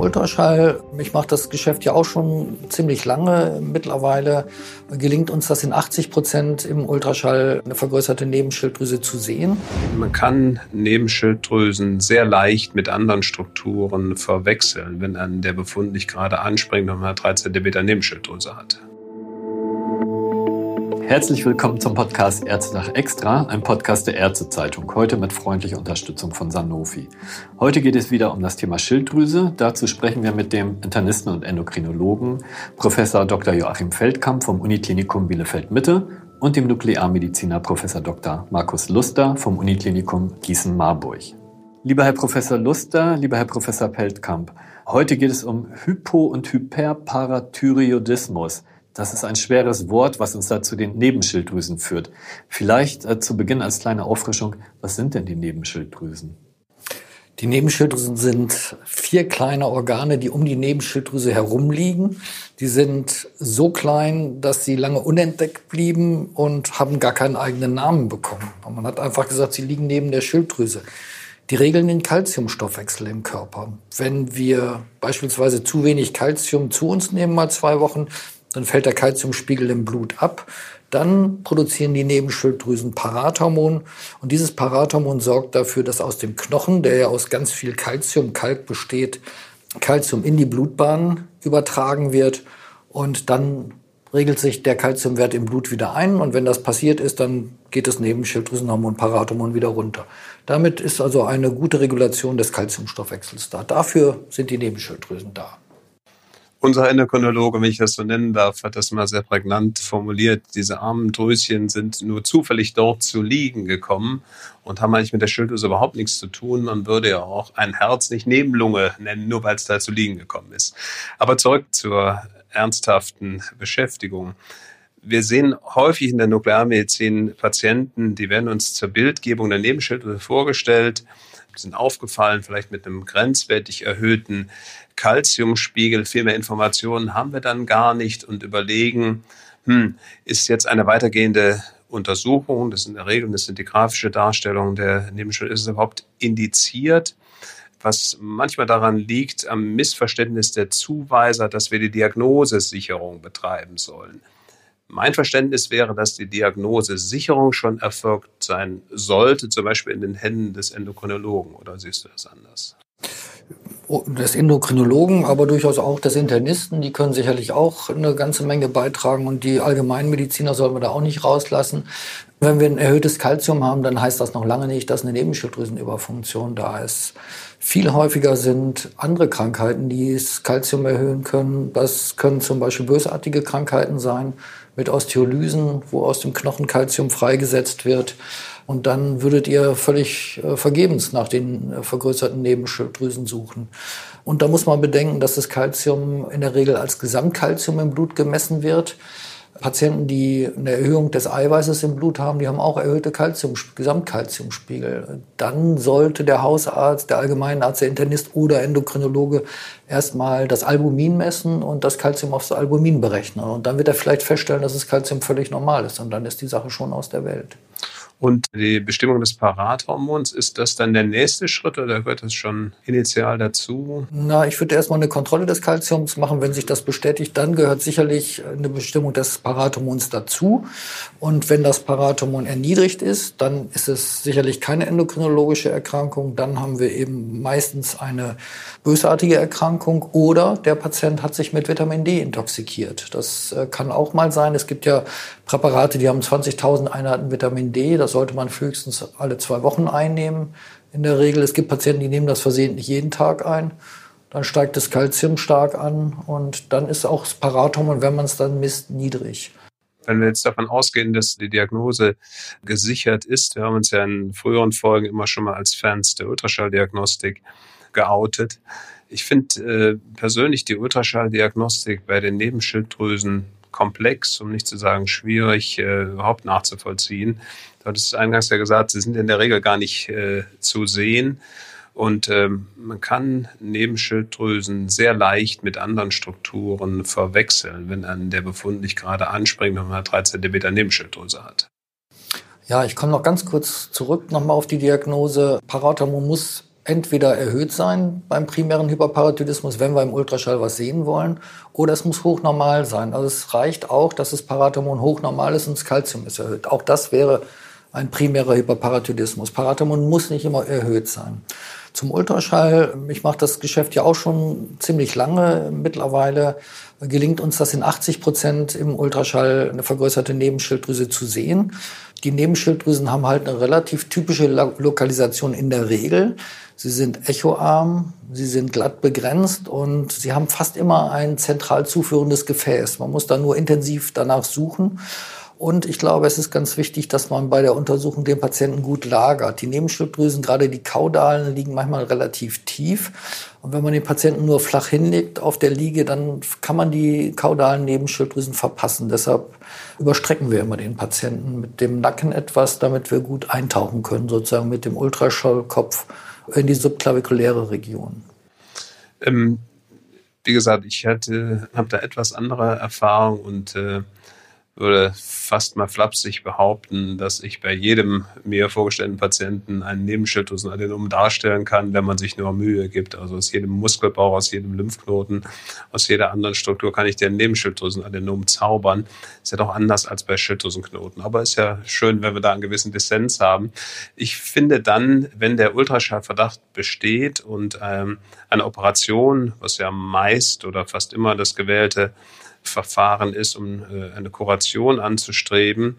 Ultraschall. Ich mache das Geschäft ja auch schon ziemlich lange. Mittlerweile gelingt uns das in 80 Prozent im Ultraschall eine vergrößerte Nebenschilddrüse zu sehen. Man kann Nebenschilddrüsen sehr leicht mit anderen Strukturen verwechseln, wenn an der Befund nicht gerade anspringt und man 3 cm Nebenschilddrüse hat. Herzlich willkommen zum Podcast Ärzte nach Extra, ein Podcast der Ärztezeitung, heute mit freundlicher Unterstützung von Sanofi. Heute geht es wieder um das Thema Schilddrüse. Dazu sprechen wir mit dem Internisten und Endokrinologen Professor Dr. Joachim Feldkamp vom Uniklinikum Bielefeld-Mitte und dem Nuklearmediziner Professor Dr. Markus Luster vom Uniklinikum Gießen-Marburg. Lieber Herr Professor Luster, lieber Herr Professor Feldkamp, heute geht es um Hypo- und Hyperparathyreoidismus. Das ist ein schweres Wort, was uns da zu den Nebenschilddrüsen führt. Vielleicht äh, zu Beginn als kleine Auffrischung, was sind denn die Nebenschilddrüsen? Die Nebenschilddrüsen sind vier kleine Organe, die um die Nebenschilddrüse herumliegen. Die sind so klein, dass sie lange unentdeckt blieben und haben gar keinen eigenen Namen bekommen. Man hat einfach gesagt, sie liegen neben der Schilddrüse. Die regeln den Kalziumstoffwechsel im Körper. Wenn wir beispielsweise zu wenig Kalzium zu uns nehmen mal zwei Wochen, dann fällt der Kalziumspiegel im Blut ab. Dann produzieren die Nebenschilddrüsen Parathormon. Und dieses Parathormon sorgt dafür, dass aus dem Knochen, der ja aus ganz viel Kalzium, Kalk besteht, Kalzium in die Blutbahn übertragen wird. Und dann regelt sich der Kalziumwert im Blut wieder ein. Und wenn das passiert ist, dann geht das Nebenschilddrüsenhormon Parathormon wieder runter. Damit ist also eine gute Regulation des Kalziumstoffwechsels da. Dafür sind die Nebenschilddrüsen da. Unser Endokrinologe, wenn ich das so nennen darf, hat das mal sehr prägnant formuliert. Diese armen Drüschen sind nur zufällig dort zu liegen gekommen und haben eigentlich mit der Schilddrüse überhaupt nichts zu tun. Man würde ja auch ein Herz nicht Nebenlunge nennen, nur weil es da zu liegen gekommen ist. Aber zurück zur ernsthaften Beschäftigung. Wir sehen häufig in der Nuklearmedizin Patienten, die werden uns zur Bildgebung der Nebenschilddrüse vorgestellt sind aufgefallen, vielleicht mit einem grenzwertig erhöhten Kalziumspiegel. Viel mehr Informationen haben wir dann gar nicht und überlegen, hm, ist jetzt eine weitergehende Untersuchung, das ist in der Regel, das sind die grafische Darstellung der Nebenschuld, ist es überhaupt indiziert? was manchmal daran liegt, am Missverständnis der Zuweiser, dass wir die Diagnosesicherung betreiben sollen. Mein Verständnis wäre, dass die Diagnosesicherung schon erfolgt sein sollte, zum Beispiel in den Händen des Endokrinologen. Oder siehst du das anders? Oh, des Endokrinologen, aber durchaus auch des Internisten. Die können sicherlich auch eine ganze Menge beitragen und die Allgemeinmediziner sollen wir da auch nicht rauslassen. Wenn wir ein erhöhtes Kalzium haben, dann heißt das noch lange nicht, dass eine Nebenschilddrüsenüberfunktion da ist. Viel häufiger sind andere Krankheiten, die das Kalzium erhöhen können. Das können zum Beispiel bösartige Krankheiten sein mit Osteolysen, wo aus dem Knochen Kalzium freigesetzt wird. Und dann würdet ihr völlig äh, vergebens nach den äh, vergrößerten Nebenschilddrüsen suchen. Und da muss man bedenken, dass das Kalzium in der Regel als Gesamtkalzium im Blut gemessen wird. Patienten, die eine Erhöhung des Eiweißes im Blut haben, die haben auch erhöhte Calcium, Gesamtkalziumspiegel. Dann sollte der Hausarzt, der Allgemeinarzt, der Internist oder Endokrinologe erstmal das Albumin messen und das Calcium aufs Albumin berechnen. Und dann wird er vielleicht feststellen, dass das Calcium völlig normal ist. Und dann ist die Sache schon aus der Welt. Und die Bestimmung des Parathormons, ist das dann der nächste Schritt oder gehört das schon initial dazu? Na, ich würde erstmal eine Kontrolle des Kalziums machen. Wenn sich das bestätigt, dann gehört sicherlich eine Bestimmung des Parathormons dazu. Und wenn das Parathormon erniedrigt ist, dann ist es sicherlich keine endokrinologische Erkrankung. Dann haben wir eben meistens eine bösartige Erkrankung oder der Patient hat sich mit Vitamin D intoxikiert. Das äh, kann auch mal sein. Es gibt ja Präparate, die haben 20.000 Einheiten Vitamin D. Das sollte man höchstens alle zwei Wochen einnehmen. In der Regel, es gibt Patienten, die nehmen das versehentlich jeden Tag ein. Dann steigt das Kalzium stark an und dann ist auch das Parathormon, wenn man es dann misst, niedrig. Wenn wir jetzt davon ausgehen, dass die Diagnose gesichert ist, wir haben uns ja in früheren Folgen immer schon mal als Fans der Ultraschalldiagnostik geoutet. Ich finde äh, persönlich die Ultraschalldiagnostik bei den Nebenschilddrüsen komplex, um nicht zu sagen schwierig, äh, überhaupt nachzuvollziehen. Du hattest eingangs ja gesagt, sie sind in der Regel gar nicht äh, zu sehen. Und ähm, man kann Nebenschilddrüsen sehr leicht mit anderen Strukturen verwechseln, wenn an der Befund nicht gerade anspringt und man 3 cm Nebenschilddrüse hat. Ja, ich komme noch ganz kurz zurück nochmal auf die Diagnose. Parathormon muss entweder erhöht sein beim primären Hyperparathyroidismus, wenn wir im Ultraschall was sehen wollen, oder es muss hochnormal sein. Also es reicht auch, dass das Parathormon hochnormal ist und das Kalzium ist erhöht. Auch das wäre ein primärer Hyperparathyroidismus. Parathormon muss nicht immer erhöht sein. Zum Ultraschall, ich mache das Geschäft ja auch schon ziemlich lange mittlerweile, gelingt uns das in 80 Prozent im Ultraschall eine vergrößerte Nebenschilddrüse zu sehen. Die Nebenschilddrüsen haben halt eine relativ typische Lokalisation in der Regel. Sie sind echoarm, sie sind glatt begrenzt und sie haben fast immer ein zentral zuführendes Gefäß. Man muss da nur intensiv danach suchen. Und ich glaube, es ist ganz wichtig, dass man bei der Untersuchung den Patienten gut lagert. Die Nebenschilddrüsen, gerade die Kaudalen, liegen manchmal relativ tief. Und wenn man den Patienten nur flach hinlegt auf der Liege, dann kann man die kaudalen Nebenschilddrüsen verpassen. Deshalb überstrecken wir immer den Patienten mit dem Nacken etwas, damit wir gut eintauchen können, sozusagen mit dem Ultraschallkopf in die subklavikuläre Region. Ähm, wie gesagt, ich habe da etwas andere Erfahrung und äh, würde fast mal flapsig behaupten, dass ich bei jedem mir vorgestellten Patienten einen Nebenschilddrüsenadenom darstellen kann, wenn man sich nur Mühe gibt. Also aus jedem Muskelbauch, aus jedem Lymphknoten, aus jeder anderen Struktur kann ich den Nebenschilddrüsenadenom zaubern. Ist ja doch anders als bei Schilddrüsenknoten. Aber ist ja schön, wenn wir da einen gewissen Dissens haben. Ich finde dann, wenn der Ultraschallverdacht besteht und ähm, eine Operation, was ja meist oder fast immer das gewählte Verfahren ist, um äh, eine Kuration anzustreben,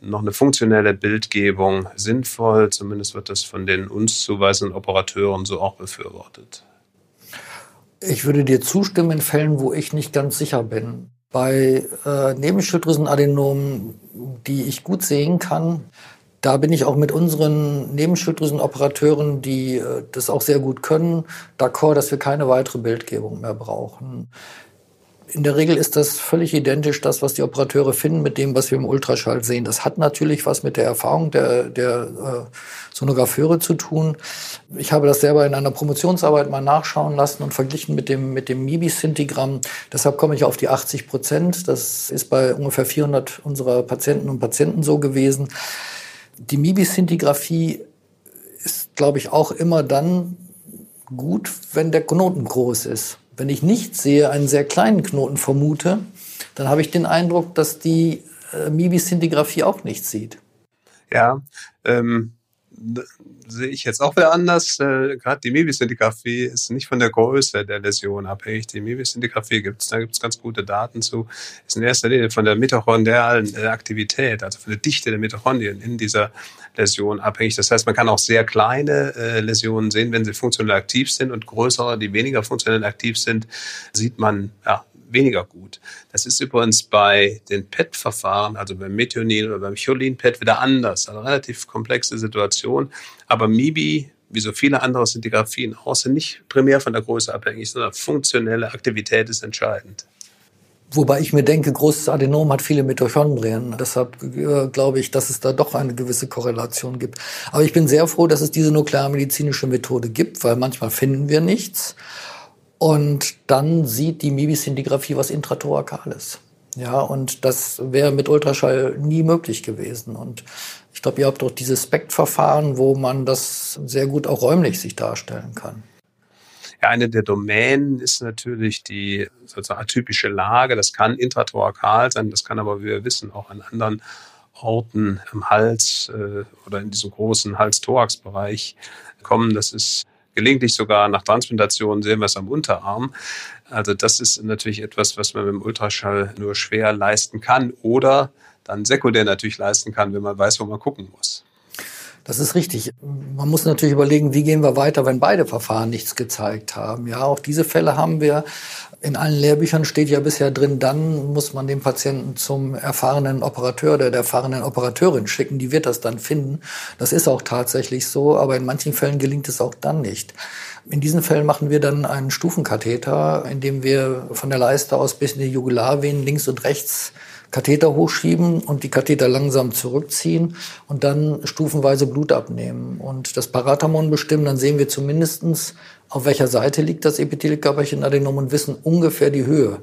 noch eine funktionelle Bildgebung sinnvoll. Zumindest wird das von den uns zuweisenden Operateuren so auch befürwortet. Ich würde dir zustimmen in Fällen, wo ich nicht ganz sicher bin. Bei äh, Nebenschilddrüsenadenomen, die ich gut sehen kann, da bin ich auch mit unseren Nebenschilddrüsenoperateuren, die äh, das auch sehr gut können, d'accord, dass wir keine weitere Bildgebung mehr brauchen. In der Regel ist das völlig identisch, das, was die Operateure finden, mit dem, was wir im Ultraschall sehen. Das hat natürlich was mit der Erfahrung der, der äh, Sonographeure zu tun. Ich habe das selber in einer Promotionsarbeit mal nachschauen lassen und verglichen mit dem, mit dem MIBI-Sintigramm. Deshalb komme ich auf die 80 Prozent. Das ist bei ungefähr 400 unserer Patienten und Patienten so gewesen. Die MIBI-Sintigraphie ist, glaube ich, auch immer dann gut, wenn der Knoten groß ist. Wenn ich nicht sehe, einen sehr kleinen Knoten vermute, dann habe ich den Eindruck, dass die äh, Mibi-Szintigraphie auch nichts sieht. Ja, ähm, sehe ich jetzt auch wieder anders. Äh, Gerade die Mebis-Sintigraphie ist nicht von der Größe der Läsion abhängig. Die Mebis-Sintigraphie gibt es, da gibt es ganz gute Daten zu. Ist in erster Linie von der mitochondrialen äh, Aktivität, also von der Dichte der Mitochondrien in dieser Läsion abhängig. Das heißt, man kann auch sehr kleine äh, Läsionen sehen, wenn sie funktionell aktiv sind und größere, die weniger funktionell aktiv sind, sieht man ja, weniger gut. Das ist übrigens bei den PET-Verfahren, also beim Methionin oder beim Cholin-PET wieder anders. Also relativ komplexe Situation. Aber MIBI, wie so viele andere Szintigraphien auch, sind nicht primär von der Größe abhängig, sondern funktionelle Aktivität ist entscheidend. Wobei ich mir denke, großes Adenom hat viele Mitochondrien. Deshalb äh, glaube ich, dass es da doch eine gewisse Korrelation gibt. Aber ich bin sehr froh, dass es diese nuklearmedizinische Methode gibt, weil manchmal finden wir nichts. Und dann sieht die Mibiscintigraphie was Intratorakales. Ja, und das wäre mit Ultraschall nie möglich gewesen. Und ich glaube, ihr habt doch dieses SPECT-Verfahren, wo man das sehr gut auch räumlich sich darstellen kann. Ja, eine der Domänen ist natürlich die sozusagen atypische Lage. Das kann intratorakal sein, das kann aber, wie wir wissen, auch an anderen Orten im Hals äh, oder in diesem großen Hals-Thorax-Bereich kommen. Das ist gelegentlich sogar nach Transplantation sehen wir es am Unterarm. Also das ist natürlich etwas, was man mit dem Ultraschall nur schwer leisten kann oder dann sekundär natürlich leisten kann, wenn man weiß, wo man gucken muss. Das ist richtig. Man muss natürlich überlegen, wie gehen wir weiter, wenn beide Verfahren nichts gezeigt haben. Ja, auch diese Fälle haben wir. In allen Lehrbüchern steht ja bisher drin, dann muss man den Patienten zum erfahrenen Operateur oder der erfahrenen Operateurin schicken. Die wird das dann finden. Das ist auch tatsächlich so, aber in manchen Fällen gelingt es auch dann nicht. In diesen Fällen machen wir dann einen Stufenkatheter, in dem wir von der Leiste aus bis in die Jugularvenen links und rechts Katheter hochschieben und die Katheter langsam zurückziehen und dann stufenweise Blut abnehmen und das Parathormon bestimmen. Dann sehen wir zumindestens, auf welcher Seite liegt das Epithelkörperchen Adenom und wissen ungefähr die Höhe.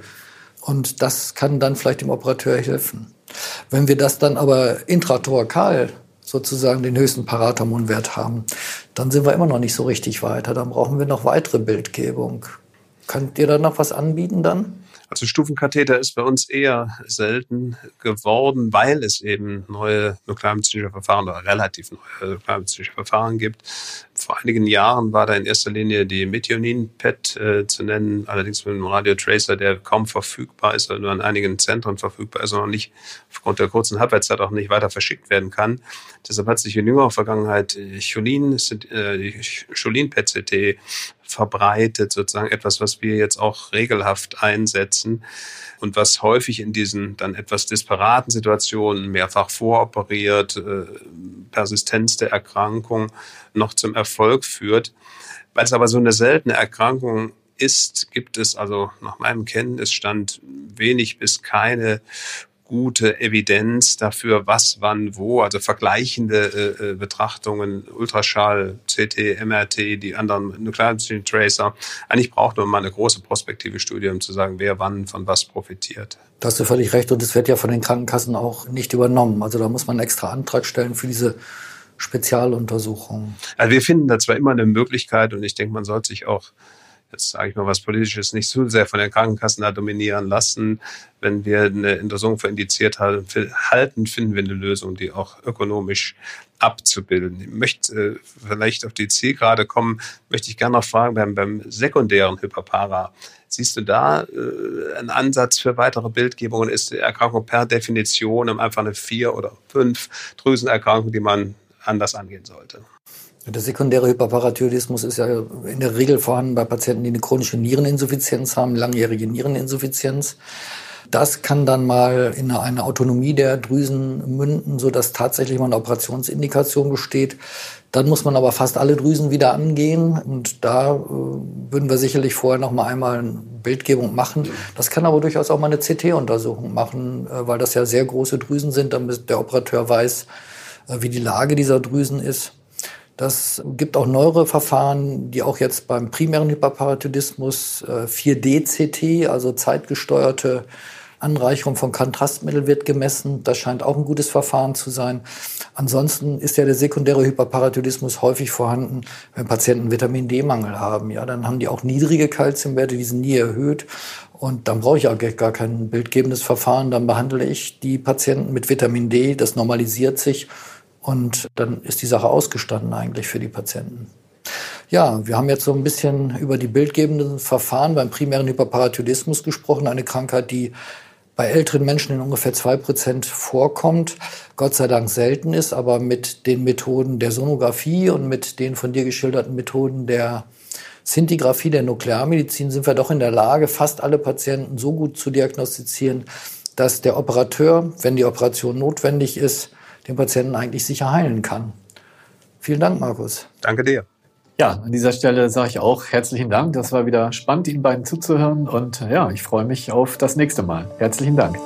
Und das kann dann vielleicht dem Operateur helfen. Wenn wir das dann aber intratorakal sozusagen den höchsten Parathormonwert haben, dann sind wir immer noch nicht so richtig weiter. Dann brauchen wir noch weitere Bildgebung. Könnt ihr da noch was anbieten dann? Also Stufenkatheter ist bei uns eher selten geworden, weil es eben neue nuklearmedizinische Verfahren oder relativ neue nuklearmedizinische Verfahren gibt. Vor einigen Jahren war da in erster Linie die Methionin-PET äh, zu nennen, allerdings mit einem Radiotracer, der kaum verfügbar ist oder nur an einigen Zentren verfügbar ist und noch nicht aufgrund der kurzen Halbwertszeit auch nicht weiter verschickt werden kann. Deshalb hat sich in jüngerer Vergangenheit Cholin, äh, Cholin-PET-CT verbreitet, sozusagen etwas, was wir jetzt auch regelhaft einsetzen und was häufig in diesen dann etwas disparaten Situationen, mehrfach voroperiert, äh, Persistenz der Erkrankung noch zum Erfolg führt. Weil es aber so eine seltene Erkrankung ist, gibt es also nach meinem Kenntnisstand wenig bis keine gute Evidenz dafür, was, wann, wo, also vergleichende äh, äh Betrachtungen, Ultraschall, CT, MRT, die anderen Nuklearmedizin Tracer. Eigentlich braucht man mal eine große prospektive Studie, um zu sagen, wer wann von was profitiert. Da hast du völlig recht und das wird ja von den Krankenkassen auch nicht übernommen. Also da muss man einen extra Antrag stellen für diese Spezialuntersuchung. Also wir finden da zwar immer eine Möglichkeit und ich denke, man sollte sich auch jetzt sage ich mal was Politisches, nicht zu sehr von den Krankenkassen da dominieren lassen. Wenn wir eine Untersuchung für indiziert halten, finden wir eine Lösung, die auch ökonomisch abzubilden. Ich möchte äh, vielleicht auf die Zielgerade kommen, möchte ich gerne noch fragen, beim, beim sekundären Hyperpara, siehst du da äh, einen Ansatz für weitere Bildgebungen? Ist die Erkrankung per Definition einfach eine vier oder fünf Drüsenerkrankung, die man anders angehen sollte? Der sekundäre Hyperparathyroidismus ist ja in der Regel vorhanden bei Patienten, die eine chronische Niereninsuffizienz haben, langjährige Niereninsuffizienz. Das kann dann mal in eine Autonomie der Drüsen münden, so dass tatsächlich mal eine Operationsindikation besteht. Dann muss man aber fast alle Drüsen wieder angehen und da äh, würden wir sicherlich vorher noch mal einmal eine Bildgebung machen. Das kann aber durchaus auch mal eine CT-Untersuchung machen, äh, weil das ja sehr große Drüsen sind, damit der Operateur weiß, äh, wie die Lage dieser Drüsen ist. Das gibt auch neuere Verfahren, die auch jetzt beim primären Hyperparathyroidismus 4D-CT, äh, also zeitgesteuerte Anreicherung von Kontrastmittel wird gemessen. Das scheint auch ein gutes Verfahren zu sein. Ansonsten ist ja der sekundäre Hyperparathyroidismus häufig vorhanden, wenn Patienten Vitamin D-Mangel haben. Ja, dann haben die auch niedrige Kalziumwerte, die sind nie erhöht. Und dann brauche ich auch gar kein bildgebendes Verfahren. Dann behandle ich die Patienten mit Vitamin D. Das normalisiert sich und dann ist die Sache ausgestanden eigentlich für die Patienten. Ja, wir haben jetzt so ein bisschen über die bildgebenden Verfahren beim primären Hyperparathyroidismus gesprochen, eine Krankheit, die bei älteren Menschen in ungefähr zwei Prozent vorkommt, Gott sei Dank selten ist, aber mit den Methoden der Sonographie und mit den von dir geschilderten Methoden der Sintigraphie der Nuklearmedizin sind wir doch in der Lage, fast alle Patienten so gut zu diagnostizieren, dass der Operateur, wenn die Operation notwendig ist, den Patienten eigentlich sicher heilen kann. Vielen Dank, Markus. Danke dir. Ja, an dieser Stelle sage ich auch herzlichen Dank. Das war wieder spannend, Ihnen beiden zuzuhören. Und ja, ich freue mich auf das nächste Mal. Herzlichen Dank.